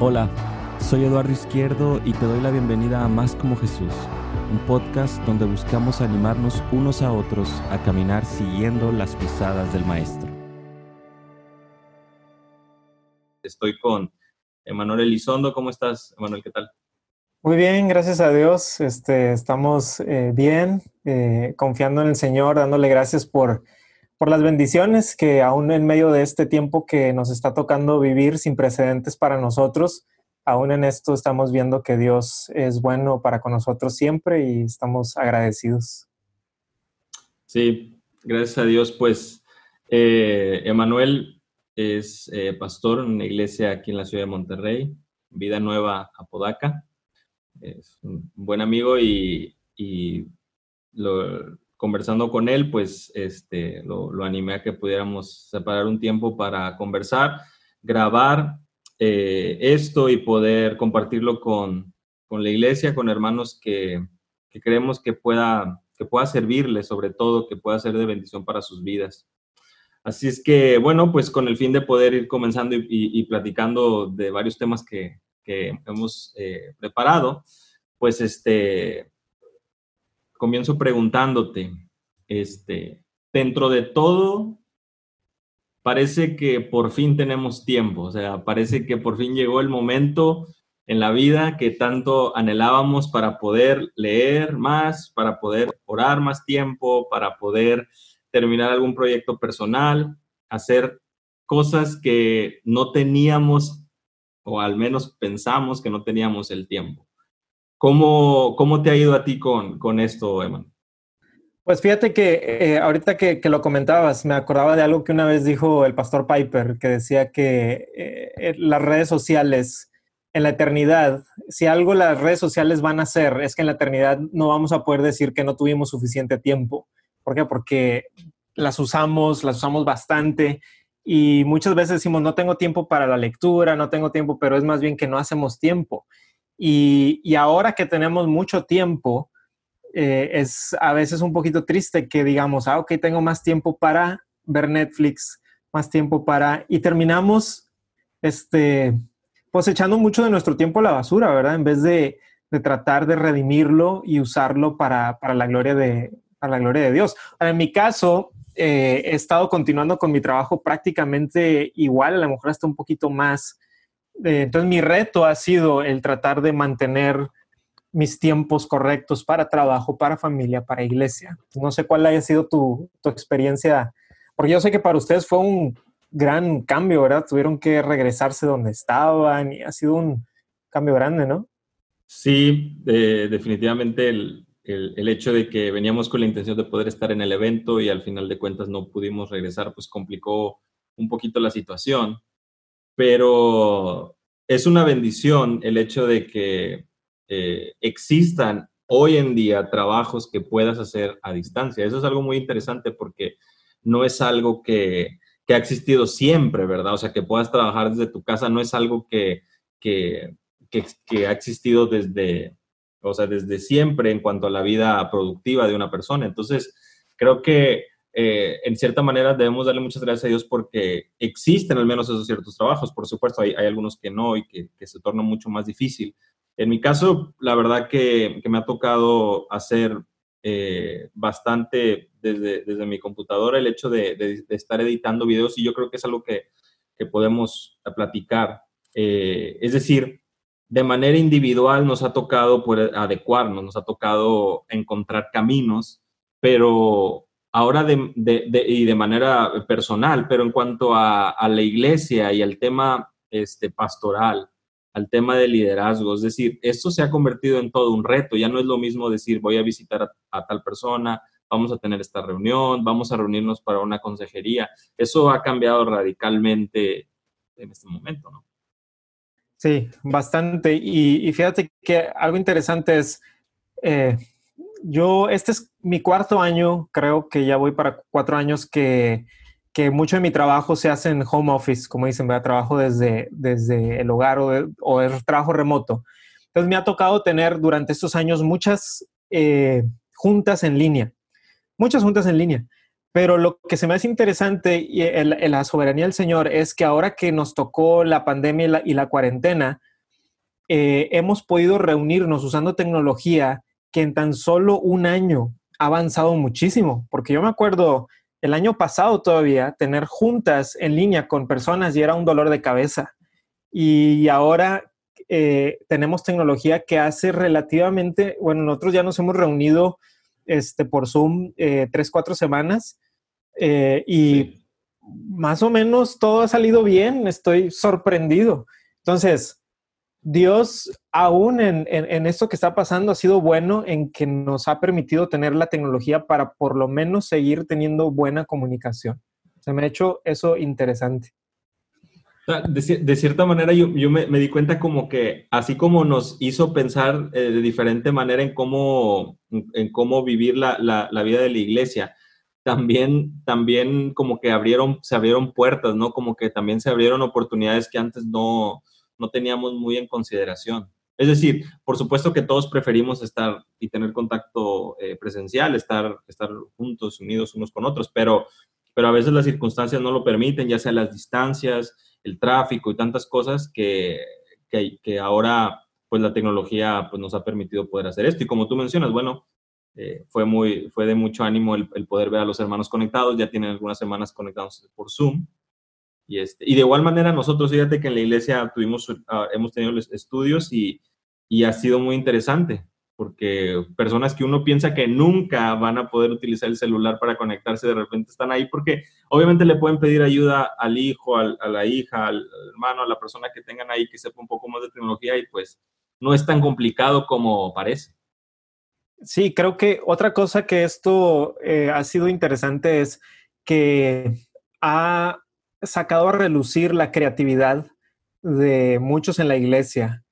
Hola, soy Eduardo Izquierdo y te doy la bienvenida a Más como Jesús, un podcast donde buscamos animarnos unos a otros a caminar siguiendo las pisadas del Maestro. Estoy con Emanuel Elizondo. ¿Cómo estás, Emanuel? ¿Qué tal? Muy bien, gracias a Dios. Este, estamos eh, bien, eh, confiando en el Señor, dándole gracias por por las bendiciones que aún en medio de este tiempo que nos está tocando vivir sin precedentes para nosotros, aún en esto estamos viendo que Dios es bueno para con nosotros siempre y estamos agradecidos. Sí, gracias a Dios. Pues eh, Emanuel es eh, pastor en una iglesia aquí en la ciudad de Monterrey, Vida Nueva Apodaca. Es un buen amigo y, y lo, conversando con él, pues este, lo, animé a que pudiéramos separar un tiempo para conversar, grabar eh, esto y poder compartirlo con, la iglesia, con hermanos que, creemos que pueda, que pueda servirles, sobre todo, que pueda ser de bendición para sus vidas. Así es que, bueno, pues con el fin de poder ir comenzando y, platicando de varios temas que, hemos eh, preparado, pues este, comienzo preguntándote, este, dentro de todo, parece que por fin tenemos tiempo, o sea, parece que por fin llegó el momento en la vida que tanto anhelábamos para poder leer más, para poder orar más tiempo, para poder terminar algún proyecto personal, hacer cosas que no teníamos o al menos pensamos que no teníamos el tiempo. ¿Cómo, cómo te ha ido a ti con, con esto, Eman? Pues fíjate que eh, ahorita que, que, lo comentabas, me acordaba de algo que una vez dijo el pastor Piper, que decía que eh, eh, las redes sociales en la eternidad, si algo las redes sociales van a hacer, es que en la eternidad no vamos a poder decir que no tuvimos suficiente tiempo. ¿Por qué? Porque las usamos, las usamos bastante y muchas veces decimos, no tengo tiempo para la lectura, no tengo tiempo, pero es más bien que no hacemos tiempo. Y, ahora que tenemos mucho tiempo, eh, es a veces un poquito triste que digamos, ah, ok, tengo más tiempo para ver Netflix, más tiempo para... Y terminamos, este, pues echando mucho de nuestro tiempo a la basura, ¿verdad? En vez de, tratar de redimirlo y usarlo para, la, gloria de, la gloria de Dios. En mi caso, eh, he estado continuando con mi trabajo prácticamente igual, a lo mejor hasta un poquito más entonces mi reto ha sido el tratar de mantener mis tiempos correctos para trabajo, para familia, para iglesia. No sé cuál haya sido tu, experiencia, porque yo sé que para ustedes fue un gran cambio, ¿verdad? Tuvieron que regresarse donde estaban y ha sido un cambio grande, ¿no? Sí, definitivamente el, el, hecho de que veníamos con la intención de poder estar en el evento y al final de cuentas no pudimos regresar, pues complicó un poquito la situación pero es una bendición el hecho de que eh, existan hoy en día trabajos que puedas hacer a distancia. Eso es algo muy interesante porque no es algo que, ha existido siempre, ¿verdad? O sea, que puedas trabajar desde tu casa no es algo que, que, que ha existido desde, o sea, desde siempre en cuanto a la vida productiva de una persona. Entonces, creo que eh, en cierta manera debemos darle muchas gracias a Dios porque existen al menos esos ciertos trabajos. Por supuesto, hay, algunos que no y que, se tornan mucho más difícil. En mi caso, la verdad que, me ha tocado hacer eh, bastante desde, desde, mi computadora el hecho de, estar editando videos y yo creo que es algo que, podemos platicar. Eh, es decir, de manera individual nos ha tocado adecuarnos, nos ha tocado encontrar caminos, pero ahora de, y de manera personal, pero en cuanto a, la iglesia y al tema este, pastoral, al tema de liderazgo, es decir, esto se ha convertido en todo un reto, ya no es lo mismo decir voy a visitar a, tal persona, vamos a tener esta reunión, vamos a reunirnos para una consejería, eso ha cambiado radicalmente en este momento, ¿no? Sí, bastante. Y, fíjate que algo interesante es, eh, yo, este es mi cuarto año, creo que ya voy para cuatro años que, que mucho de mi trabajo se hace en home office, como dicen, a trabajo desde, desde el hogar o, el trabajo remoto. Entonces me ha tocado tener durante estos años muchas eh, juntas en línea, muchas juntas en línea. Pero lo que se me hace interesante en, la soberanía del Señor es que ahora que nos tocó la pandemia y la, cuarentena, eh, hemos podido reunirnos usando tecnología que en tan solo un año ha avanzado muchísimo. Porque yo me acuerdo el año pasado todavía tener juntas en línea con personas y era un dolor de cabeza. Y ahora eh, tenemos tecnología que hace relativamente, bueno, nosotros ya nos hemos reunido este, por Zoom eh, tres, cuatro semanas eh, y más o menos todo ha salido bien, estoy sorprendido. Entonces, Dios, aún en, en, esto que está pasando, ha sido bueno en que nos ha permitido tener la tecnología para por lo menos seguir teniendo buena comunicación. Se me ha hecho eso interesante. De, cierta manera, yo, me, di cuenta como que así como nos hizo pensar eh, de diferente manera en cómo, en cómo vivir la, la, vida de la iglesia, también, también como que abrieron, se abrieron puertas, ¿no? Como que también se abrieron oportunidades que antes no, no teníamos muy en consideración. Es decir, por supuesto que todos preferimos estar y tener contacto eh, presencial, estar, estar juntos, unidos unos con otros, pero, pero a veces las circunstancias no lo permiten, ya sea las distancias, el tráfico y tantas cosas que, que, ahora pues la tecnología pues, nos ha permitido poder hacer esto. Y como tú mencionas, bueno, eh, fue, muy, fue de mucho ánimo el, poder ver a los hermanos conectados, ya tienen algunas semanas conectados por Zoom. Y, este, y de igual manera nosotros, fíjate que en la iglesia tuvimos, ah, hemos tenido estudios y, y ha sido muy interesante porque personas que uno piensa que nunca van a poder utilizar el celular para conectarse, de repente están ahí, porque obviamente le pueden pedir ayuda al hijo, a la hija, al, hermano, a la persona que tengan ahí que sepa un poco más de tecnología y pues no es tan complicado como parece. Sí, creo que otra cosa que esto eh, ha sido interesante es que ha sacado a relucir la creatividad de muchos en la iglesia.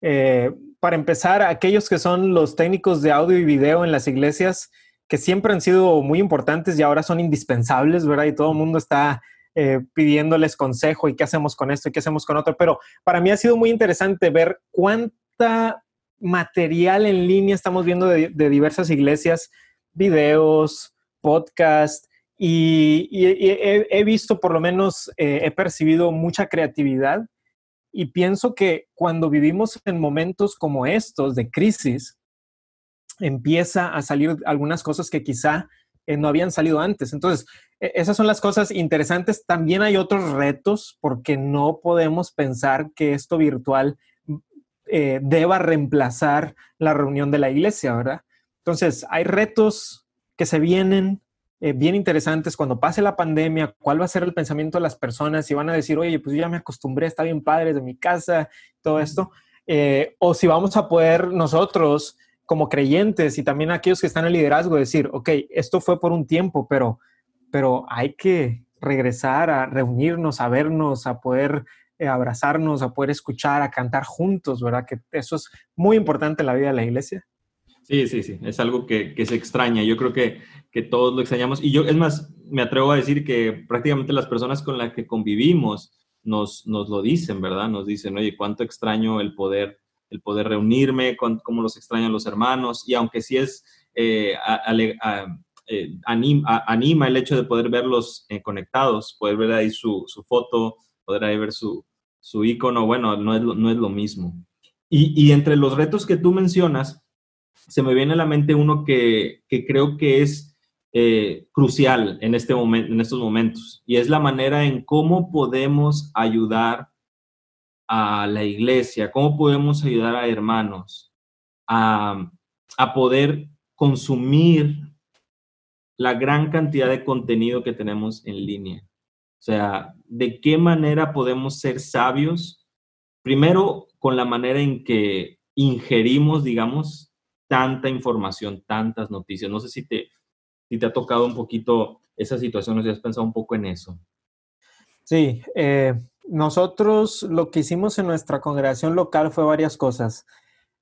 Eh, para empezar, aquellos que son los técnicos de audio y video en las iglesias, que siempre han sido muy importantes y ahora son indispensables, ¿verdad? Y todo el mundo está eh, pidiéndoles consejo y qué hacemos con esto y qué hacemos con otro. Pero para mí ha sido muy interesante ver cuánta material en línea estamos viendo de, diversas iglesias, videos, podcast, y, he, visto, por lo menos, eh, he percibido mucha creatividad y pienso que cuando vivimos en momentos como estos de crisis, empieza a salir algunas cosas que quizá eh, no habían salido antes. Entonces, e, esas son las cosas interesantes. También hay otros retos porque no podemos pensar que esto virtual eh, deba reemplazar la reunión de la iglesia, ¿verdad? Entonces, hay retos que se vienen, eh, bien interesantes cuando pase la pandemia, cuál va a ser el pensamiento de las personas, si van a decir, oye, pues yo ya me acostumbré, está bien padre de mi casa, todo esto, eh, o si vamos a poder nosotros como creyentes y también aquellos que están en liderazgo decir, ok, esto fue por un tiempo, pero, pero hay que regresar a reunirnos, a vernos, a poder eh, abrazarnos, a poder escuchar, a cantar juntos, ¿verdad? Que eso es muy importante en la vida de la iglesia. Sí, sí, sí, es algo que, que, se extraña. Yo creo que, que todos lo extrañamos. Y yo, es más, me atrevo a decir que prácticamente las personas con las que convivimos nos, nos lo dicen, ¿verdad? Nos dicen, oye, cuánto extraño el poder, el poder reunirme, cómo los extrañan los hermanos. Y aunque sí es, eh, eh, anima, anima, el hecho de poder verlos eh, conectados, poder ver ahí su, su, foto, poder ahí ver su, su icono, bueno, no es, no es lo mismo. Y, y entre los retos que tú mencionas, se me viene a la mente uno que, creo que es eh, crucial en, este momento, en estos momentos, y es la manera en cómo podemos ayudar a la iglesia, cómo podemos ayudar a hermanos a, a poder consumir la gran cantidad de contenido que tenemos en línea. O sea, de qué manera podemos ser sabios, primero con la manera en que ingerimos, digamos, tanta información, tantas noticias. No sé si te, si te ha tocado un poquito esa situación, o si has pensado un poco en eso. Sí, eh, nosotros lo que hicimos en nuestra congregación local fue varias cosas.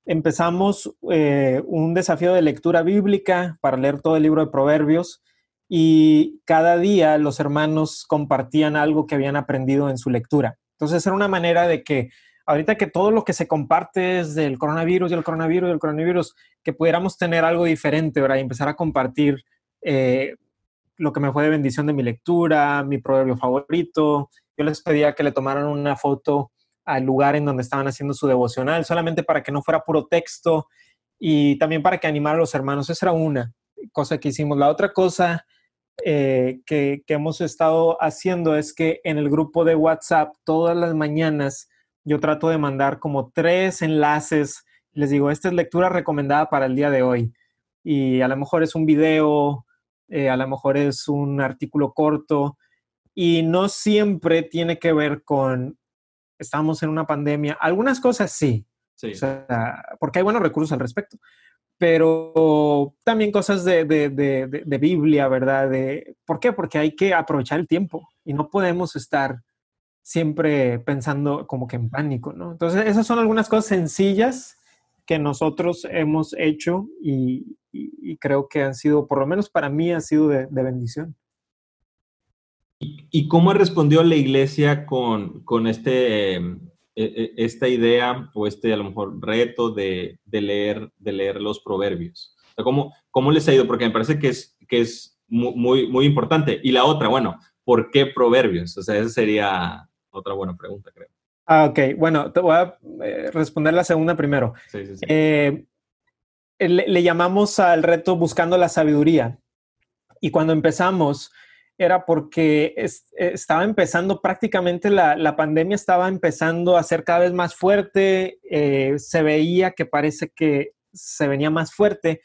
Empezamos eh, un desafío de lectura bíblica para leer todo el libro de Proverbios y cada día los hermanos compartían algo que habían aprendido en su lectura. Entonces era una manera de que ahorita que todo lo que se comparte es del coronavirus y el coronavirus y el coronavirus, que pudiéramos tener algo diferente, ¿verdad? Y empezar a compartir eh, lo que me fue de bendición de mi lectura, mi proverbio favorito. Yo les pedía que le tomaran una foto al lugar en donde estaban haciendo su devocional, solamente para que no fuera puro texto y también para que animara a los hermanos. Esa era una cosa que hicimos. La otra cosa eh, que, que, hemos estado haciendo es que en el grupo de WhatsApp todas las mañanas yo trato de mandar como tres enlaces. Les digo, esta es lectura recomendada para el día de hoy. Y a lo mejor es un video, eh, a lo mejor es un artículo corto. Y no siempre tiene que ver con, estamos en una pandemia. Algunas cosas sí, sí. porque hay buenos recursos al respecto pero también cosas de, de, de, Biblia, ¿verdad? De, ¿Por qué? Porque hay que aprovechar el tiempo y no podemos estar siempre pensando como que en pánico, ¿no? Entonces, esas son algunas cosas sencillas que nosotros hemos hecho y, creo que han sido, por lo menos para mí, ha sido de, bendición. ¿Y cómo respondió la iglesia con, con este... Eh, e, e, esta idea o este a lo mejor reto de, leer, de leer los proverbios? ¿cómo, ¿Cómo les ha ido? Porque me parece que es, que es muy, muy importante. Y la otra, bueno, ¿por qué proverbios? O sea, esa sería otra buena pregunta, creo. Ah, ok. Bueno, te voy a eh, responder la segunda primero. Sí, sí, sí. Eh, le, le, llamamos al reto buscando la sabiduría. Y cuando empezamos, era porque estaba empezando prácticamente la, pandemia, estaba empezando a ser cada vez más fuerte, eh, se veía que parece que se venía más fuerte.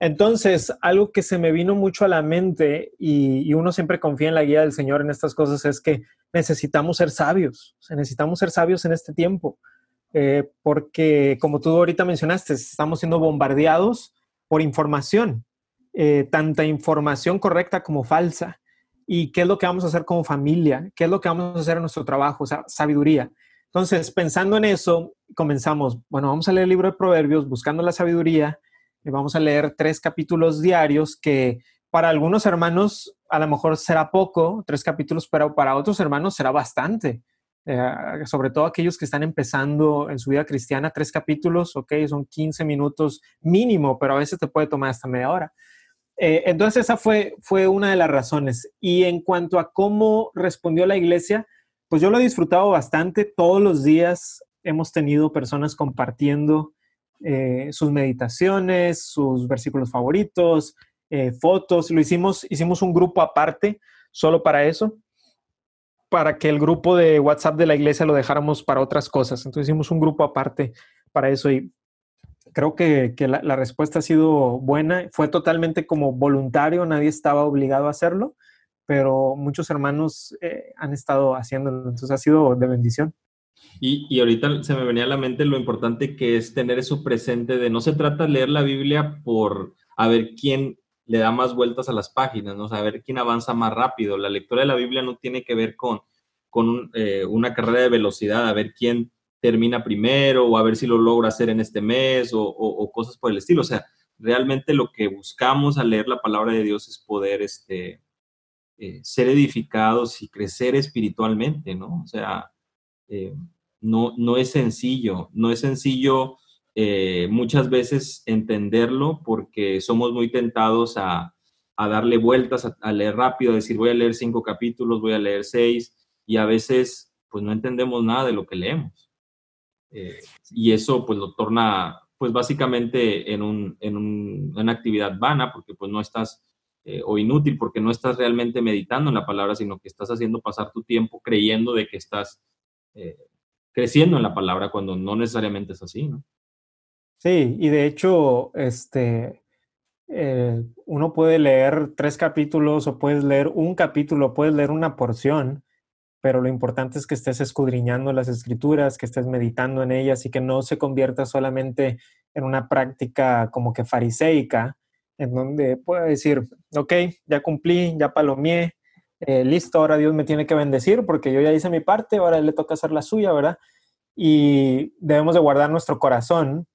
Entonces, algo que se me vino mucho a la mente y, uno siempre confía en la guía del Señor en estas cosas es que necesitamos ser sabios, necesitamos ser sabios en este tiempo, eh, porque como tú ahorita mencionaste, estamos siendo bombardeados por información, eh, tanta información correcta como falsa. Y qué es lo que vamos a hacer como familia, qué es lo que vamos a hacer en nuestro trabajo, o sea, sabiduría. Entonces, pensando en eso, comenzamos, bueno, vamos a leer el libro de Proverbios, buscando la sabiduría, vamos a leer tres capítulos diarios que para algunos hermanos a lo mejor será poco, tres capítulos, pero para otros hermanos será bastante. Eh, sobre todo aquellos que están empezando en su vida cristiana, tres capítulos, ok, son 15 minutos mínimo, pero a veces te puede tomar hasta media hora. Eh, entonces esa fue, fue una de las razones. Y en cuanto a cómo respondió la iglesia, pues yo lo he disfrutado bastante. Todos los días hemos tenido personas compartiendo eh, sus meditaciones, sus versículos favoritos, eh, fotos. Lo hicimos, hicimos un grupo aparte solo para eso, para que el grupo de WhatsApp de la iglesia lo dejáramos para otras cosas. Entonces hicimos un grupo aparte para eso y creo que, la, respuesta ha sido buena. Fue totalmente como voluntario, nadie estaba obligado a hacerlo, pero muchos hermanos eh, han estado haciéndolo, entonces ha sido de bendición. Y, y, ahorita se me venía a la mente lo importante que es tener eso presente de no se trata de leer la Biblia por a ver quién le da más vueltas a las páginas, ¿no? a ver quién avanza más rápido. La lectura de la Biblia no tiene que ver con, con eh, una carrera de velocidad, a ver quién termina primero o a ver si lo logra hacer en este mes o, cosas por el estilo. O sea, realmente lo que buscamos al leer la palabra de Dios es poder este, eh, ser edificados y crecer espiritualmente, ¿no? O sea, eh, no, no es sencillo, no es sencillo eh, muchas veces entenderlo porque somos muy tentados a, darle vueltas, a, a, leer rápido, a decir voy a leer cinco capítulos, voy a leer seis y a veces pues no entendemos nada de lo que leemos. Eh, y eso pues lo torna pues básicamente en, un, en un, una actividad vana porque pues no estás, o inútil porque no estás realmente meditando en la palabra, sino que estás haciendo pasar tu tiempo creyendo de que estás eh, creciendo en la palabra cuando no necesariamente es así, ¿no? Sí, y de hecho, este, uno puede leer tres capítulos o puedes leer un capítulo, puedes leer una porción pero lo importante es que estés escudriñando las escrituras, que estés meditando en ellas y que no se convierta solamente en una práctica como que fariseica, en donde pueda decir, ok, ya cumplí, ya palomié, eh, listo, ahora Dios me tiene que bendecir porque yo ya hice mi parte, ahora le toca hacer la suya, ¿verdad? Y debemos de guardar nuestro corazón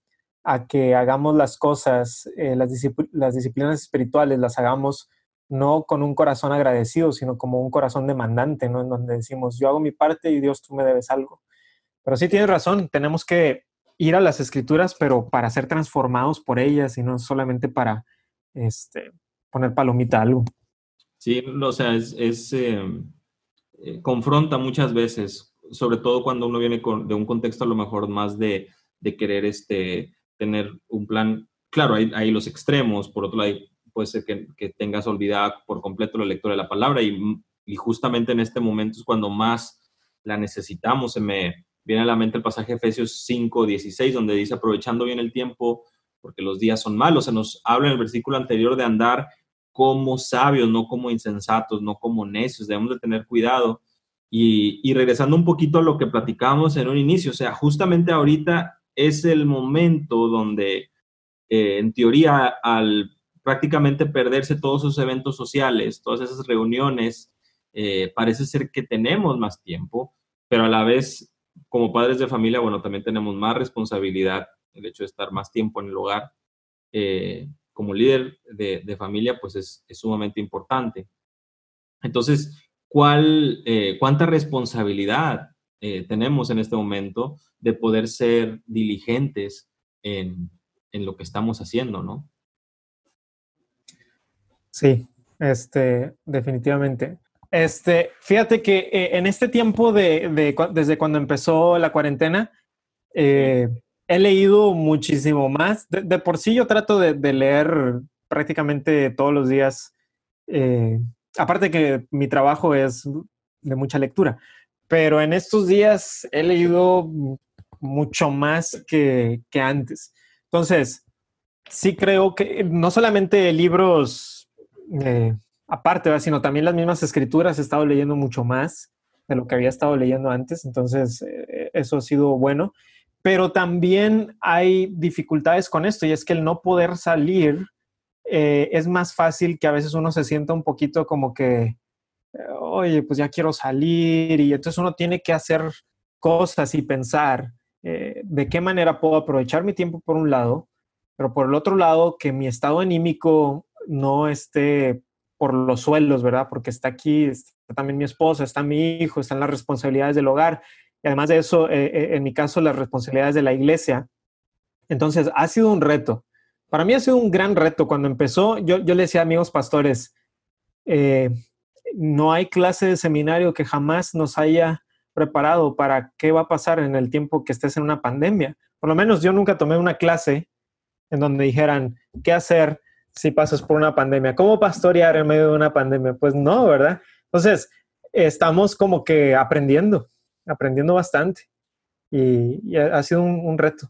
a que hagamos las cosas, eh, las, disciplinas espirituales, las hagamos no con un corazón agradecido, sino como un corazón demandante, ¿no? En donde decimos, yo hago mi parte y Dios, tú me debes algo. Pero sí tienes razón, tenemos que ir a las escrituras, pero para ser transformados por ellas y no solamente para este, poner palomita a algo. Sí, o sea, es, em, eh, confronta muchas veces, sobre todo cuando uno viene de un contexto a lo mejor más de, querer este, tener un plan. Claro, hay, hay, los extremos, por otro lado, puede ser que, tengas olvidada por completo la lectura de la palabra y, y, justamente en este momento es cuando más la necesitamos. Se me viene a la mente el pasaje de Efesios 5, 16, donde dice, aprovechando bien el tiempo, porque los días son malos. Se nos habla en el versículo anterior de andar como sabios, no como insensatos, no como necios. Debemos de tener cuidado. Y, regresando un poquito a lo que platicábamos en un inicio, o sea, justamente ahorita es el momento donde, eh, en teoría, al prácticamente perderse todos esos eventos sociales, todas esas reuniones, eh, parece ser que tenemos más tiempo, pero a la vez, como padres de familia, bueno, también tenemos más responsabilidad, el hecho de estar más tiempo en el hogar. Eh, como líder de, familia, pues es, sumamente importante. Entonces, ¿cuál, eh, ¿cuánta responsabilidad eh, tenemos en este momento de poder ser diligentes en, lo que estamos haciendo, no? Sí, este, definitivamente. Este, fíjate que eh, en este tiempo de, desde cuando empezó la cuarentena, he leído muchísimo más. De, por sí yo trato de, leer prácticamente todos los días. Eh, aparte que mi trabajo es de mucha lectura, pero en estos días he leído mucho más que, antes. Entonces, sí creo que no solamente libros eh, aparte, sino también las mismas escrituras he estado leyendo mucho más de lo que había estado leyendo antes. Entonces, eh, eso ha sido bueno pero también hay dificultades con esto y es que el no poder salir eh, es más fácil que a veces uno se sienta un poquito como que, oye, pues ya quiero salir y entonces uno tiene que hacer cosas y pensar eh, de qué manera puedo aprovechar mi tiempo por un lado, pero por el otro lado que mi estado anímico no esté por los suelos, ¿verdad? Porque está aquí, está también mi esposa, está mi hijo, están las responsabilidades del hogar y además de eso, eh, eh, en mi caso, las responsabilidades de la iglesia. Entonces, ha sido un reto. Para mí ha sido un gran reto. Cuando empezó, yo, yo le decía a amigos pastores, eh, no hay clase de seminario que jamás nos haya preparado para qué va a pasar en el tiempo que estés en una pandemia. Por lo menos yo nunca tomé una clase en donde dijeran qué hacer si pasas por una pandemia, cómo pastorear en medio de una pandemia. Pues no, ¿verdad? Entonces, estamos como que aprendiendo aprendiendo bastante y, ha sido un, reto.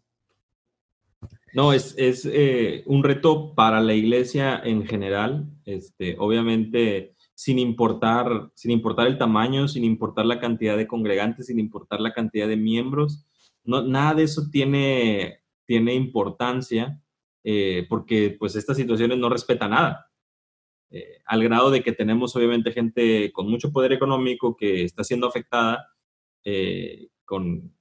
No, es, es eh, un reto para la iglesia en general, este, obviamente sin importar, sin importar el tamaño, sin importar la cantidad de congregantes, sin importar la cantidad de miembros, no, nada de eso tiene, tiene importancia eh, porque pues estas situaciones no respetan nada. Eh, al grado de que tenemos obviamente gente con mucho poder económico que está siendo afectada eh, con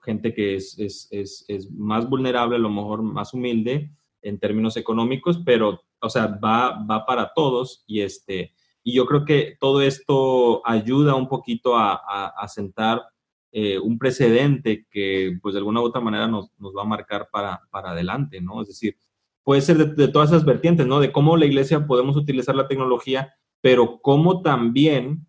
gente que es, es, es, es, más vulnerable, a lo mejor más humilde en términos económicos, pero, o sea, va, va para todos y, este, y yo creo que todo esto ayuda un poquito a, a, sentar eh, un precedente que, pues, de alguna u otra manera nos, nos va a marcar para, para, adelante, ¿no? Es decir, puede ser de, de, todas esas vertientes, ¿no? De cómo la iglesia podemos utilizar la tecnología, pero cómo también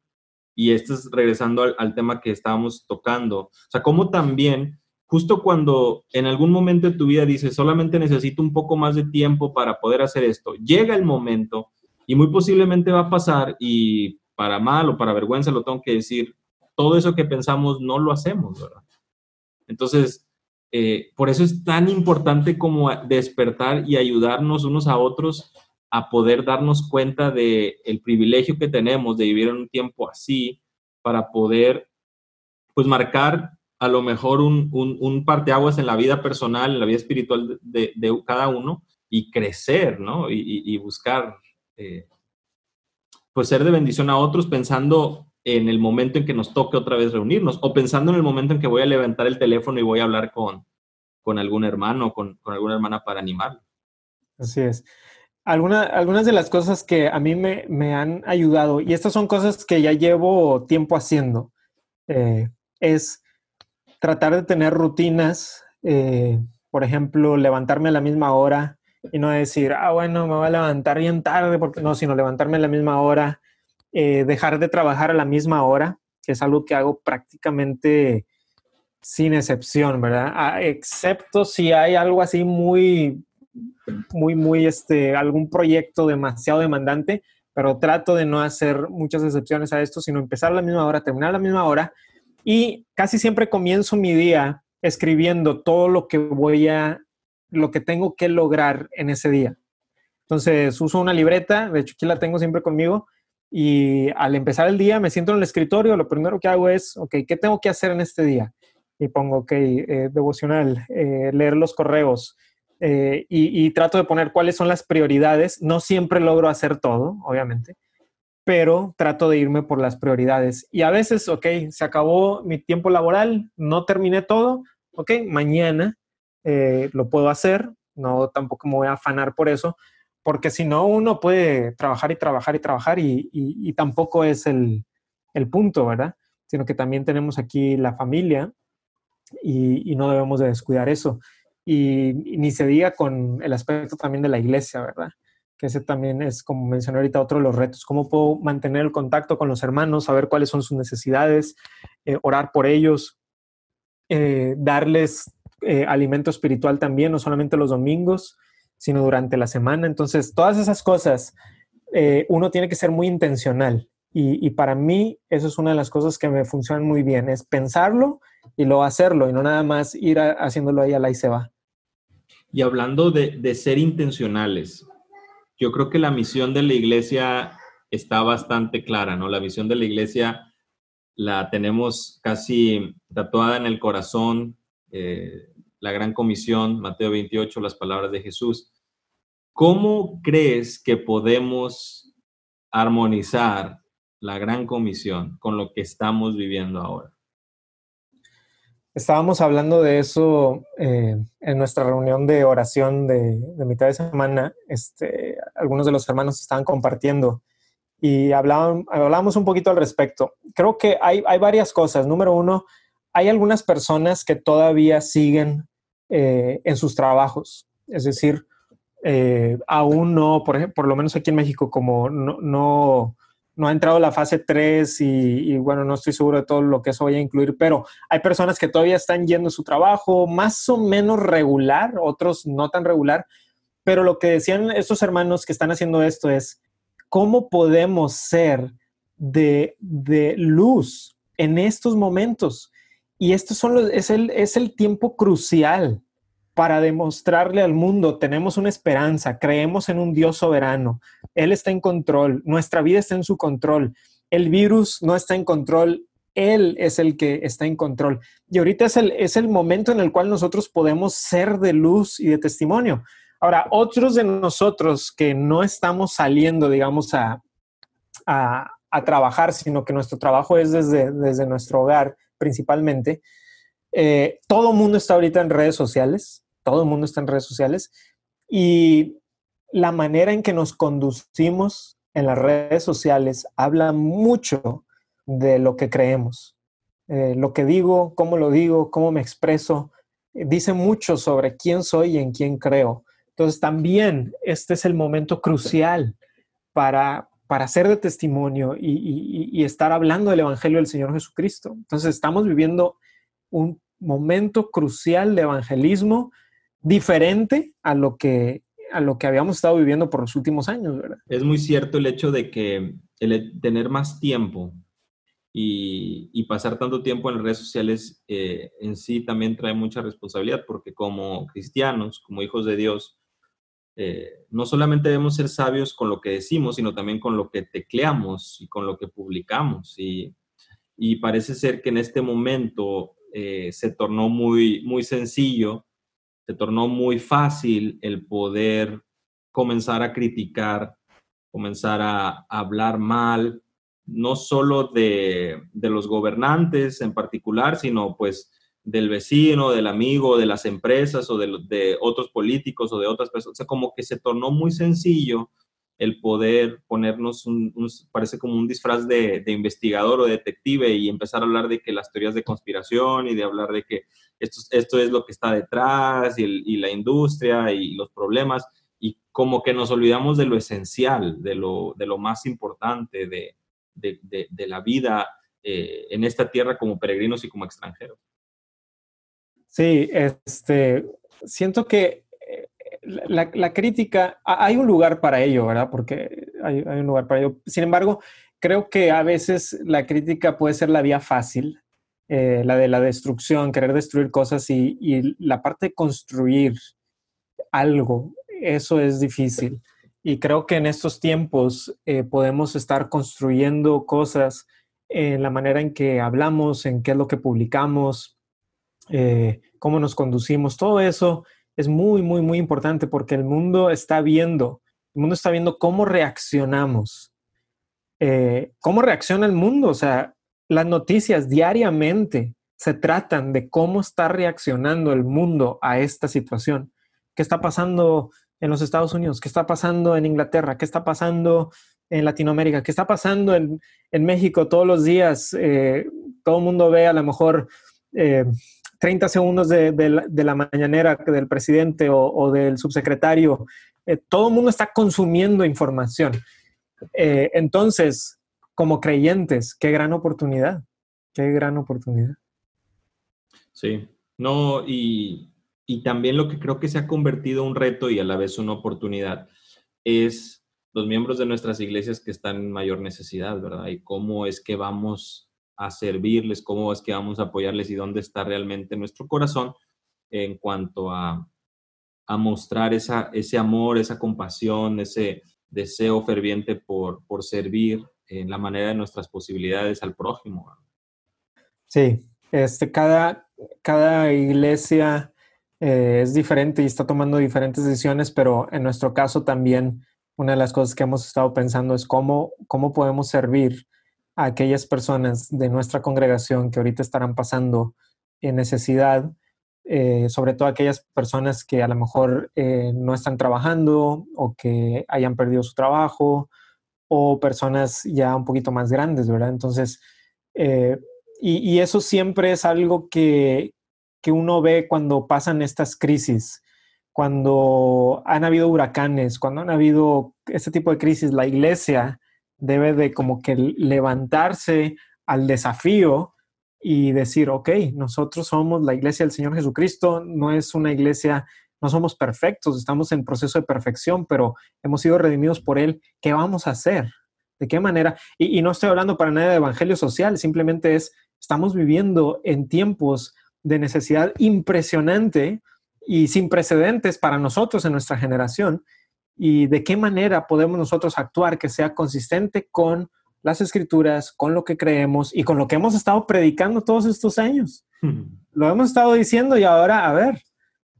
y esto es regresando al, tema que estábamos tocando, o sea, cómo también, justo cuando en algún momento de tu vida dices, solamente necesito un poco más de tiempo para poder hacer esto, llega el momento y muy posiblemente va a pasar y para mal o para vergüenza lo tengo que decir, todo eso que pensamos no lo hacemos, ¿verdad? Entonces, eh, por eso es tan importante como despertar y ayudarnos unos a otros a poder darnos cuenta de el privilegio que tenemos de vivir en un tiempo así para poder pues marcar a lo mejor un, un, parteaguas en la vida personal, en la vida espiritual de, cada uno y crecer, ¿no? Y, buscar, eh, pues ser de bendición a otros pensando en el momento en que nos toque otra vez reunirnos o pensando en el momento en que voy a levantar el teléfono y voy a hablar con, con algún hermano o con, con alguna hermana para animarlo. Así es algunas de las cosas que a mí me, han ayudado, y estas son cosas que ya llevo tiempo haciendo, eh, es tratar de tener rutinas, eh, por ejemplo, levantarme a la misma hora y no decir, ah, bueno, me voy a levantar bien tarde, porque no, sino levantarme a la misma hora, eh, dejar de trabajar a la misma hora, que es algo que hago prácticamente sin excepción, ¿verdad? Ah, excepto si hay algo así muy, muy, muy, este, algún proyecto demasiado demandante, pero trato de no hacer muchas excepciones a esto, sino empezar a la misma hora, terminar a la misma hora. Y casi siempre comienzo mi día escribiendo todo lo que voy a, lo que tengo que lograr en ese día. Entonces uso una libreta, de hecho aquí la tengo siempre conmigo, y al empezar el día me siento en el escritorio, lo primero que hago es, ok, ¿qué tengo que hacer en este día? Y pongo, ok, eh, devocional, eh, leer los correos, eh, y, trato de poner cuáles son las prioridades. No siempre logro hacer todo, obviamente, pero trato de irme por las prioridades. Y a veces, ok, se acabó mi tiempo laboral, no terminé todo, ok, mañana lo puedo hacer, no tampoco me voy a afanar por eso, porque si no, uno puede trabajar y trabajar y trabajar y, tampoco es el, punto, ¿verdad? Sino que también tenemos aquí la familia y, no debemos de descuidar eso. Y, ni se diga con el aspecto también de la iglesia, ¿verdad? Que ese también es, como mencioné ahorita, otro de los retos. ¿Cómo puedo mantener el contacto con los hermanos, saber cuáles son sus necesidades, eh, orar por ellos, eh, darles eh, alimento espiritual también, no solamente los domingos, sino durante la semana. Entonces, todas esas cosas, uno tiene que ser muy intencional. Y, y, para mí, eso es una de las cosas que me funcionan muy bien, es pensarlo y luego hacerlo y no nada más ir haciéndolo ahí a la y se va. Y hablando de, ser intencionales, yo creo que la misión de la iglesia está bastante clara, ¿no? La misión de la iglesia la tenemos casi tatuada en el corazón, eh, la gran comisión, Mateo 28, las palabras de Jesús. ¿Cómo crees que podemos armonizar la gran comisión con lo que estamos viviendo ahora? Estábamos hablando de eso eh, en nuestra reunión de oración de, mitad de semana. Este, algunos de los hermanos estaban compartiendo y hablaban, hablábamos un poquito al respecto. Creo que hay, hay varias cosas. Número uno, hay algunas personas que todavía siguen eh, en sus trabajos. Es decir, eh, aún no, por, ejemplo, por lo menos aquí en México, como no, no no ha entrado la fase 3 y, bueno, no estoy seguro de todo lo que eso vaya a incluir, pero hay personas que todavía están yendo a su trabajo más o menos regular, otros no tan regular, pero lo que decían estos hermanos que están haciendo esto es, ¿cómo podemos ser de, luz en estos momentos? Y esto son es, el, es el tiempo crucial para demostrarle al mundo, tenemos una esperanza, creemos en un Dios soberano, Él está en control, nuestra vida está en su control, el virus no está en control, Él es el que está en control. Y ahorita es el, es el momento en el cual nosotros podemos ser de luz y de testimonio. Ahora, otros de nosotros que no estamos saliendo, digamos, a, a, trabajar, sino que nuestro trabajo es desde, desde nuestro hogar principalmente, eh, todo el mundo está ahorita en redes sociales, todo el mundo está en redes sociales y la manera en que nos conducimos en las redes sociales habla mucho de lo que creemos. Eh, lo que digo, cómo lo digo, cómo me expreso, eh, dice mucho sobre quién soy y en quién creo. Entonces también este es el momento crucial para, para ser de testimonio y, y estar hablando del Evangelio del Señor Jesucristo. Entonces estamos viviendo un momento crucial de evangelismo diferente a lo que a lo que habíamos estado viviendo por los últimos años, ¿verdad? Es muy cierto el hecho de que el tener más tiempo y, pasar tanto tiempo en redes sociales eh, en sí también trae mucha responsabilidad porque como cristianos, como hijos de Dios, eh, no solamente debemos ser sabios con lo que decimos, sino también con lo que tecleamos y con lo que publicamos. Y, parece ser que en este momento eh, se tornó muy, muy sencillo se tornó muy fácil el poder comenzar a criticar, comenzar a, hablar mal, no solo de, los gobernantes en particular, sino pues del vecino, del amigo, de las empresas o de, de otros políticos o de otras personas. O sea, como que se tornó muy sencillo el poder ponernos un, parece como un disfraz de, investigador o detective y empezar a hablar de que las teorías de conspiración y de hablar de que esto, esto es lo que está detrás y, la industria y los problemas y como que nos olvidamos de lo esencial, de lo, de lo más importante, de, de, la vida eh, en esta tierra como peregrinos y como extranjeros. Sí, este, siento que la, crítica, hay un lugar para ello, ¿verdad? Porque hay, un lugar para ello. Sin embargo, creo que a veces la crítica puede ser la vía fácil, eh, la de la destrucción, querer destruir cosas y, y, la parte de construir algo, eso es difícil. Y creo que en estos tiempos eh, podemos estar construyendo cosas en la manera en que hablamos, en qué es lo que publicamos, eh, cómo nos conducimos. Todo eso es muy, muy, muy importante porque el mundo está viendo, el mundo está viendo cómo reaccionamos. Eh, ¿Cómo reacciona el mundo? O sea, las noticias diariamente se tratan de cómo está reaccionando el mundo a esta situación. ¿Qué está pasando en los Estados Unidos, qué está pasando en Inglaterra, qué está pasando en Latinoamérica, qué está pasando en, México todos los días. Eh, todo el mundo ve a lo mejor 30 eh, segundos de, la, mañanera del presidente o, del subsecretario. Eh, todo el mundo está consumiendo información. entonces, como creyentes, qué gran oportunidad, qué gran oportunidad. Sí, no, y y también lo que creo que se ha convertido un reto y a la vez una oportunidad es los miembros de nuestras iglesias que están en mayor necesidad, ¿verdad? Y cómo es que vamos a servirles, cómo es que vamos a apoyarles y dónde está realmente nuestro corazón en cuanto a, a mostrar esa, ese amor, esa compasión, ese deseo ferviente por, por servir en la manera de nuestras posibilidades al prójimo. Sí, este, cada, cada iglesia eh, es diferente y está tomando diferentes decisiones, pero en nuestro caso también una de las cosas que hemos estado pensando es cómo, cómo podemos servir a aquellas personas de nuestra congregación que ahorita estarán pasando en necesidad, eh, sobre todo aquellas personas que a lo mejor eh, no están trabajando o que hayan perdido su trabajo o personas ya un poquito más grandes, ¿verdad? Entonces, y, eso siempre es algo que, que uno ve cuando pasan estas crisis, cuando han habido huracanes, cuando han habido este tipo de crisis, la iglesia debe de como que levantarse al desafío y decir, ok, nosotros somos la iglesia del Señor Jesucristo, no es una iglesia, no somos perfectos, estamos en proceso de perfección, pero hemos sido redimidos por Él. ¿Qué vamos a hacer? ¿De qué manera? Y, y no estoy hablando para nada de evangelio social, simplemente es, estamos viviendo en tiempos de necesidad impresionante y sin precedentes para nosotros en nuestra generación y de qué manera podemos nosotros actuar que sea consistente con las escrituras, con lo que creemos y con lo que hemos estado predicando todos estos años. Lo hemos estado diciendo y ahora, a ver,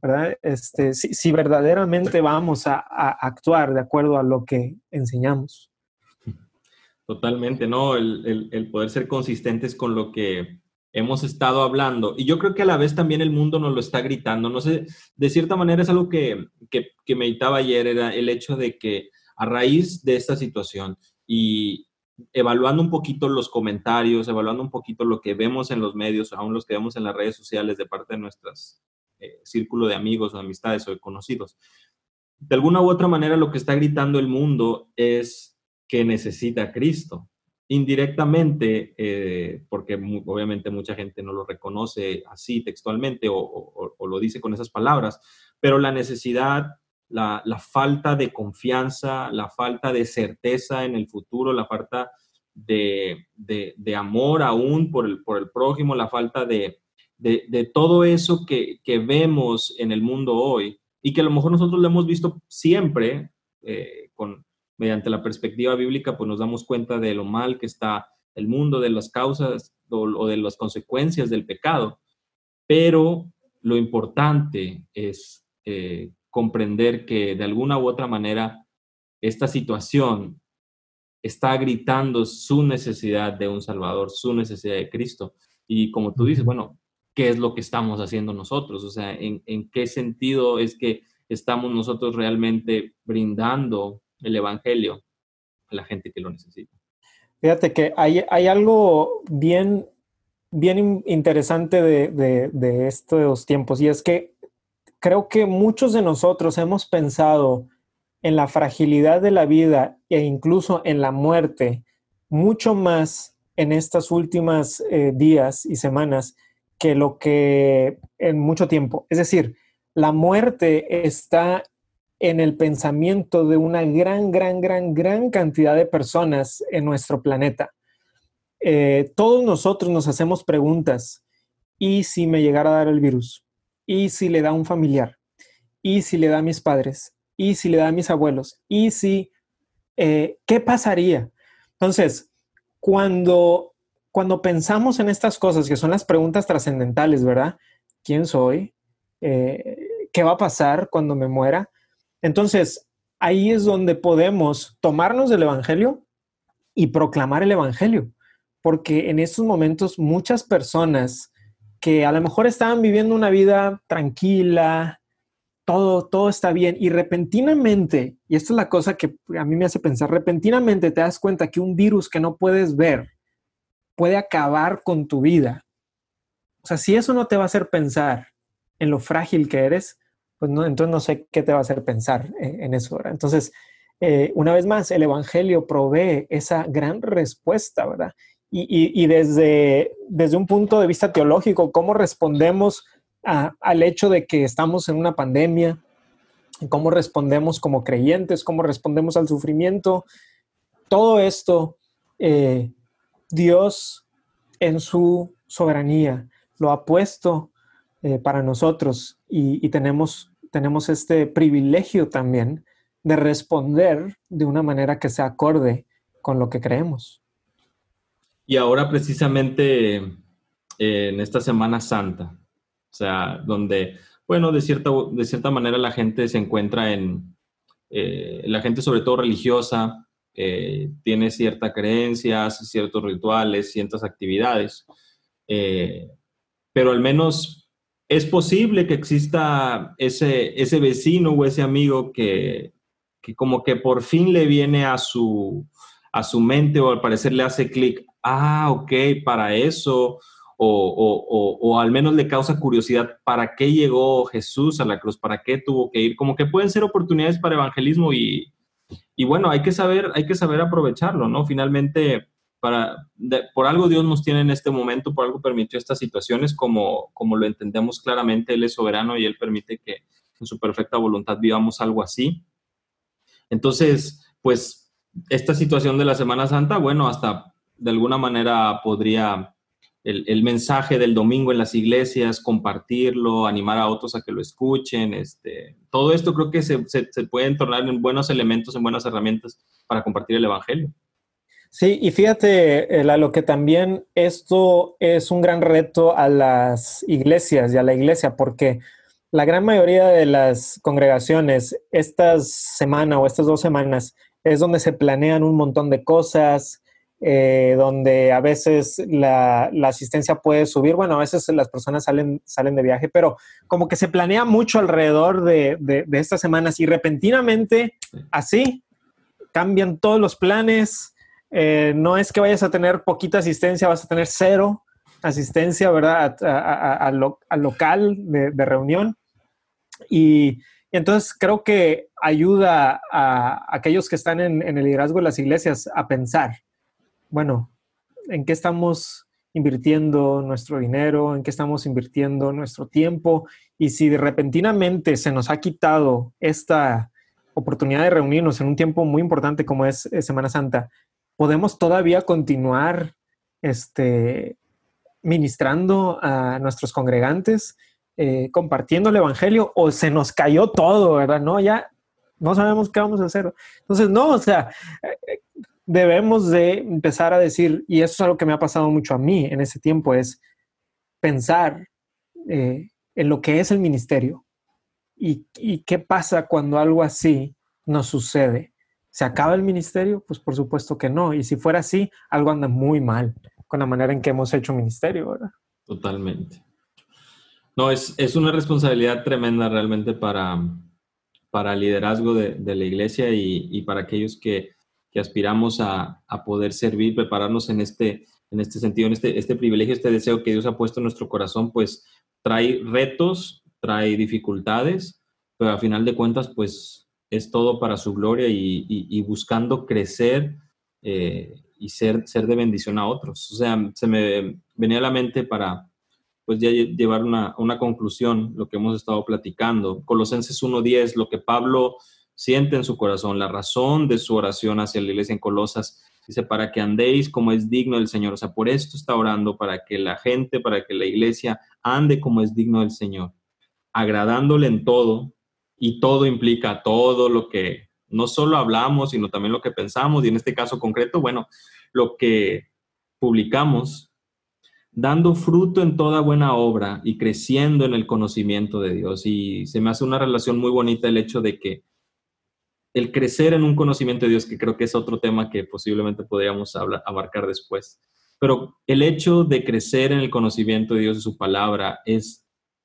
¿verdad? Este, si, verdaderamente vamos a, actuar de acuerdo a lo que enseñamos. Totalmente, ¿no? El, el poder ser consistentes con lo que hemos estado hablando. Y yo creo que a la vez también el mundo nos lo está gritando. No sé, de cierta manera es algo que, que, meditaba ayer, era el hecho de que a raíz de esta situación y evaluando un poquito los comentarios, evaluando un poquito lo que vemos en los medios, aún los que vemos en las redes sociales de parte de nuestros eh, círculo de amigos o amistades o de conocidos, de alguna u otra manera lo que está gritando el mundo es que necesita a Cristo indirectamente, eh, porque obviamente mucha gente no lo reconoce así textualmente o, lo dice con esas palabras, pero la necesidad, la, falta de confianza, la falta de certeza en el futuro, la falta de, amor aún por el, por el prójimo, la falta de, todo eso que, vemos en el mundo hoy y que a lo mejor nosotros lo hemos visto siempre eh, con mediante la perspectiva bíblica, pues nos damos cuenta de lo mal que está el mundo, de las causas o, de las consecuencias del pecado. Pero lo importante es eh, comprender que de alguna u otra manera esta situación está gritando su necesidad de un Salvador, su necesidad de Cristo. Y como tú dices, bueno, ¿qué es lo que estamos haciendo nosotros? O sea, ¿en, en qué sentido es que estamos nosotros realmente brindando el Evangelio a la gente que lo necesita. Fíjate que hay, hay algo bien, bien interesante de, de, estos tiempos y es que creo que muchos de nosotros hemos pensado en la fragilidad de la vida e incluso en la muerte mucho más en estas últimas eh, días y semanas que lo que en mucho tiempo. Es decir, la muerte está en el pensamiento de una gran, gran, gran, gran cantidad de personas en nuestro planeta. Eh, todos nosotros nos hacemos preguntas. ¿Y si me llegara a dar el virus? ¿Y si le da a un familiar? ¿Y si le da a mis padres? ¿Y si le da a mis abuelos? ¿Y si... Eh, ¿Qué pasaría? Entonces, cuando, cuando pensamos en estas cosas, que son las preguntas trascendentales, ¿verdad? ¿Quién soy? Eh, ¿Qué va a pasar cuando me muera? Entonces, ahí es donde podemos tomarnos del Evangelio y proclamar el Evangelio, porque en estos momentos muchas personas que a lo mejor estaban viviendo una vida tranquila, todo, todo está bien, y repentinamente, y esta es la cosa que a mí me hace pensar, repentinamente te das cuenta que un virus que no puedes ver puede acabar con tu vida. O sea, si eso no te va a hacer pensar en lo frágil que eres, pues no, entonces no sé qué te va a hacer pensar en, eso. Entonces, eh, una vez más, el Evangelio provee esa gran respuesta, ¿verdad? Y, desde, desde un punto de vista teológico, ¿cómo respondemos al hecho de que estamos en una pandemia? ¿Cómo respondemos como creyentes? ¿Cómo respondemos al sufrimiento? Todo esto, eh, Dios en su soberanía lo ha puesto eh, para nosotros y, tenemos, tenemos este privilegio también de responder de una manera que se acorde con lo que creemos. Y ahora precisamente eh, en esta Semana Santa, o sea, donde, bueno, de cierta, de cierta manera la gente se encuentra en, eh, la gente sobre todo religiosa, tiene cierta creencia, hace ciertos rituales, ciertas actividades, pero al menos es posible que exista ese, ese vecino o ese amigo que, como que por fin le viene a su, a su mente o al parecer le hace clic, ah, ok, para eso, o, al menos le causa curiosidad, ¿para qué llegó Jesús a la cruz? ¿Para qué tuvo que ir? Como que pueden ser oportunidades para evangelismo y, y bueno, hay que saber, hay que saber aprovecharlo, ¿no? Finalmente, por algo Dios nos tiene en este momento, por algo permitió estas situaciones, como, como lo entendemos claramente, Él es soberano y Él permite que en su perfecta voluntad vivamos algo así. Entonces, pues esta situación de la Semana Santa, bueno, hasta de alguna manera podría el, mensaje del domingo en las iglesias, compartirlo, animar a otros a que lo escuchen, este, todo esto creo que se, se, se puede tornar en buenos elementos, en buenas herramientas para compartir el Evangelio. Sí, y fíjate, a lo que también esto es un gran reto a las iglesias y a la iglesia, porque la gran mayoría de las congregaciones, esta semana o estas dos semanas, es donde se planean un montón de cosas, eh, donde a veces la, asistencia puede subir, bueno, a veces las personas salen, salen de viaje, pero como que se planea mucho alrededor de, de estas semanas y repentinamente así cambian todos los planes eh, no es que vayas a tener poquita asistencia, vas a tener cero asistencia, ¿verdad? Al local de, reunión. Y, entonces creo que ayuda a aquellos que están en, el liderazgo de las iglesias a pensar, bueno, ¿en qué estamos invirtiendo nuestro dinero? ¿En qué estamos invirtiendo nuestro tiempo? Y si de repentinamente se nos ha quitado esta oportunidad de reunirnos en un tiempo muy importante como es Semana Santa, podemos todavía continuar este, ministrando a nuestros congregantes, eh, compartiendo el Evangelio, o se nos cayó todo, ¿verdad? No, ya no sabemos qué vamos a hacer. Entonces, no, o sea, eh, debemos de empezar a decir, y eso es algo que me ha pasado mucho a mí en ese tiempo, es pensar eh, en lo que es el ministerio y, y qué pasa cuando algo así nos sucede. ¿Se acaba el ministerio? Pues por supuesto que no. Y si fuera así, algo anda muy mal con la manera en que hemos hecho ministerio, ¿verdad? Totalmente. No, es, es una responsabilidad tremenda realmente para, para el liderazgo de, de la iglesia y, y, para aquellos que, que aspiramos a, a, poder servir, prepararnos en este, en este sentido, en este, este privilegio, este deseo que Dios ha puesto en nuestro corazón, pues trae retos, trae dificultades, pero a final de cuentas, pues es todo para su gloria y, buscando crecer eh, y ser, ser de bendición a otros. O sea, se me venía a la mente para pues ya llevar una, una conclusión, lo que hemos estado platicando. Colosenses 1.10, lo que Pablo siente en su corazón, la razón de su oración hacia la iglesia en Colosas, dice, para que andéis como es digno del Señor. O sea, por esto está orando, para que la gente, para que la iglesia ande como es digno del Señor, agradándole en todo, y todo implica todo lo que no solo hablamos, sino también lo que pensamos, y en este caso concreto, bueno, lo que publicamos, dando fruto en toda buena obra y creciendo en el conocimiento de Dios. Y se me hace una relación muy bonita el hecho de que el crecer en un conocimiento de Dios, que creo que es otro tema que posiblemente podríamos abarcar después, pero el hecho de crecer en el conocimiento de Dios y su palabra es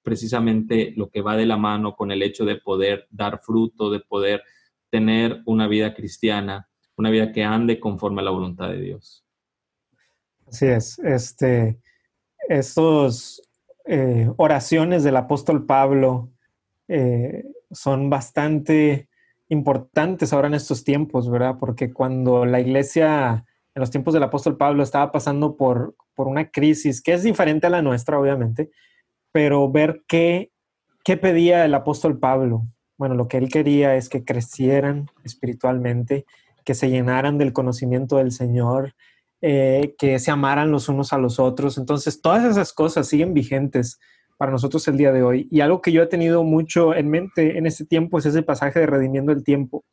precisamente lo que va de la mano con el hecho de poder dar fruto, de poder tener una vida cristiana, una vida que ande conforme a la voluntad de Dios. Así es. Este, estos eh, oraciones del apóstol Pablo eh, son bastante importantes ahora en estos tiempos, ¿verdad? Porque cuando la iglesia en los tiempos del apóstol Pablo estaba pasando por, por una crisis que es diferente a la nuestra, obviamente, pero ver qué, qué pedía el apóstol Pablo, bueno, lo que él quería es que crecieran espiritualmente, que se llenaran del conocimiento del Señor, eh, que se amaran los unos a los otros. Entonces, todas esas cosas siguen vigentes para nosotros el día de hoy. Y algo que yo he tenido mucho en mente en este tiempo es ese pasaje de redimiendo el tiempo.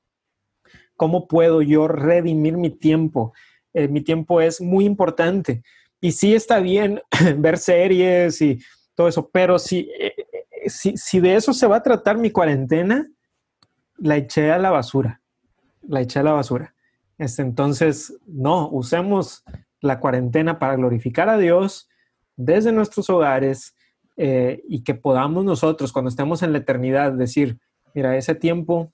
¿Cómo puedo yo redimir mi tiempo? Eh, mi tiempo es muy importante. Y sí está bien ver series y todo eso, pero si eh, si, de eso se va a tratar mi cuarentena, la eché a la basura. La eché a la basura. Este, entonces, no, usemos la cuarentena para glorificar a Dios desde nuestros hogares eh, y que podamos nosotros, cuando estemos en la eternidad, decir, mira, ese tiempo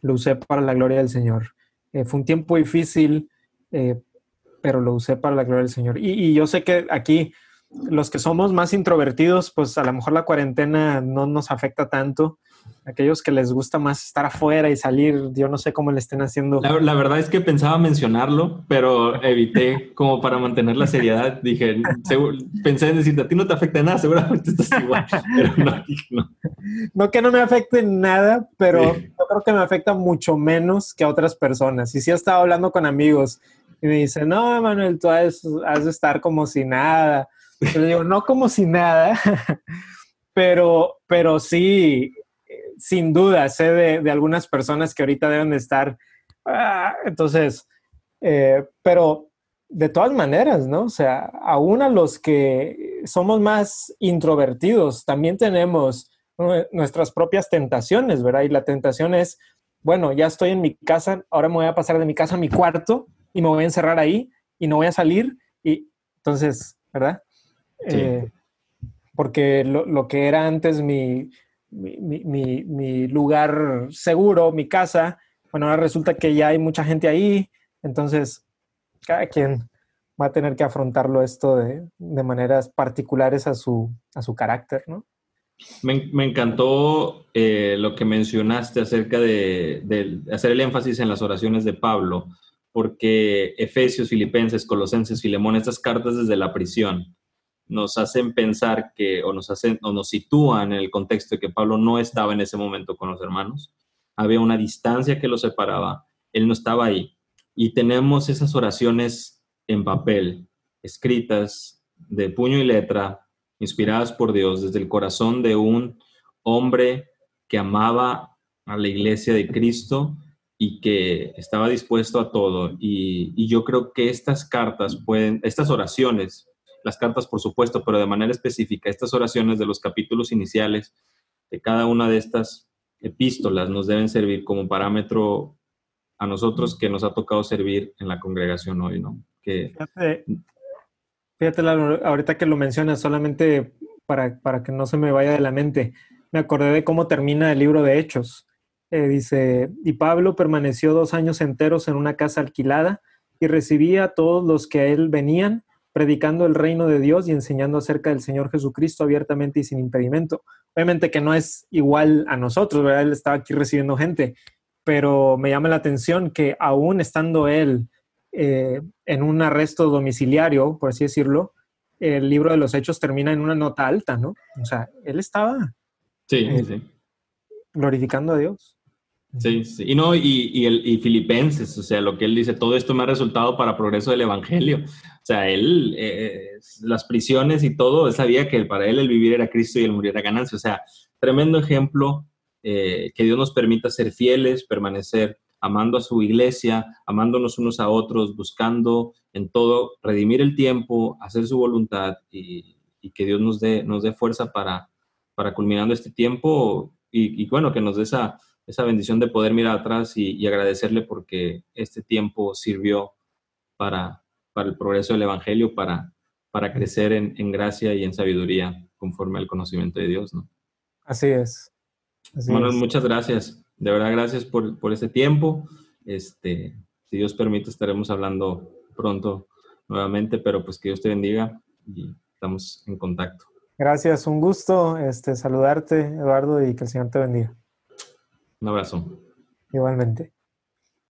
lo usé para la gloria del Señor. Eh, fue un tiempo difícil, eh, pero lo usé para la gloria del Señor. y, yo sé que aquí los que somos más introvertidos, pues a lo mejor la cuarentena no nos afecta tanto. Aquellos que les gusta más estar afuera y salir, yo no sé cómo le estén haciendo. La, verdad es que pensaba mencionarlo, pero evité como para mantener la seriedad. Dije, pensé en decirte, a ti no te afecta nada, seguramente estás igual, pero no, no. No que no me afecte nada, pero yo creo que me afecta mucho menos que a otras personas. Y sí he estado hablando con amigos y me dicen, no, Manuel, tú has, has de estar como si nada no como si nada, pero, pero sí, sin duda, sé de, algunas personas que ahorita deben de estar. Ah, entonces, eh, pero de todas maneras, ¿no? O sea, aún a los que somos más introvertidos, también tenemos nuestras propias tentaciones, ¿verdad? Y la tentación es, bueno, ya estoy en mi casa, ahora me voy a pasar de mi casa a mi cuarto y me voy a encerrar ahí y no voy a salir. Y entonces, ¿verdad? Eh, porque lo, que era antes mi, mi, lugar seguro, mi casa, bueno, ahora resulta que ya hay mucha gente ahí, entonces cada quien va a tener que afrontarlo esto de, maneras particulares a su, a su carácter, ¿no? Me, encantó eh, lo que mencionaste acerca de, de, hacer el énfasis en las oraciones de Pablo, porque Efesios, Filipenses, Colosenses, Filemón, estas cartas desde la prisión, nos hacen pensar que, o nos hacen, o nos sitúan en el contexto de que Pablo no estaba en ese momento con los hermanos. Había una distancia que lo separaba. Él no estaba ahí. Y tenemos esas oraciones en papel, escritas de puño y letra, inspiradas por Dios, desde el corazón de un hombre que amaba a la iglesia de Cristo y que estaba dispuesto a todo. Y, y yo creo que estas cartas pueden, estas oraciones las cartas, por supuesto, pero de manera específica, estas oraciones de los capítulos iniciales de cada una de estas epístolas nos deben servir como parámetro a nosotros que nos ha tocado servir en la congregación hoy, ¿no? Que... Fíjate, ahorita que lo mencionas, solamente para, para, que no se me vaya de la mente, me acordé de cómo termina el libro de Hechos. Eh, dice, y Pablo permaneció dos años enteros en una casa alquilada y recibía a todos los que a él venían predicando el reino de Dios y enseñando acerca del Señor Jesucristo abiertamente y sin impedimento. Obviamente que no es igual a nosotros, ¿verdad? Él estaba aquí recibiendo gente, pero me llama la atención que aún estando él eh, en un arresto domiciliario, por así decirlo, el libro de los hechos termina en una nota alta, ¿no? O sea, él estaba eh, glorificando a Dios. Sí, sí. Y no, y, el, y Filipenses, o sea, lo que él dice, todo esto me ha resultado para progreso del Evangelio. O sea, él, eh, las prisiones y todo, él sabía que para él el vivir era Cristo y el morir era ganancia. O sea, tremendo ejemplo que Dios nos permita ser fieles, permanecer amando a su iglesia, amándonos unos a otros, buscando en todo redimir el tiempo, hacer su voluntad y, que Dios nos dé, nos dé fuerza para, para culminando este tiempo y, bueno, que nos dé esa, esa bendición de poder mirar atrás y, agradecerle porque este tiempo sirvió para, para el progreso del Evangelio, para, para crecer en, en gracia y en sabiduría conforme al conocimiento de Dios, ¿no? Así es. bueno, muchas gracias. De verdad, gracias por, por este tiempo. Este, si Dios permite, estaremos hablando pronto nuevamente, pero pues que Dios te bendiga y estamos en contacto. Gracias, un gusto este, saludarte, Eduardo, y que el Señor te bendiga. Un abrazo. Igualmente.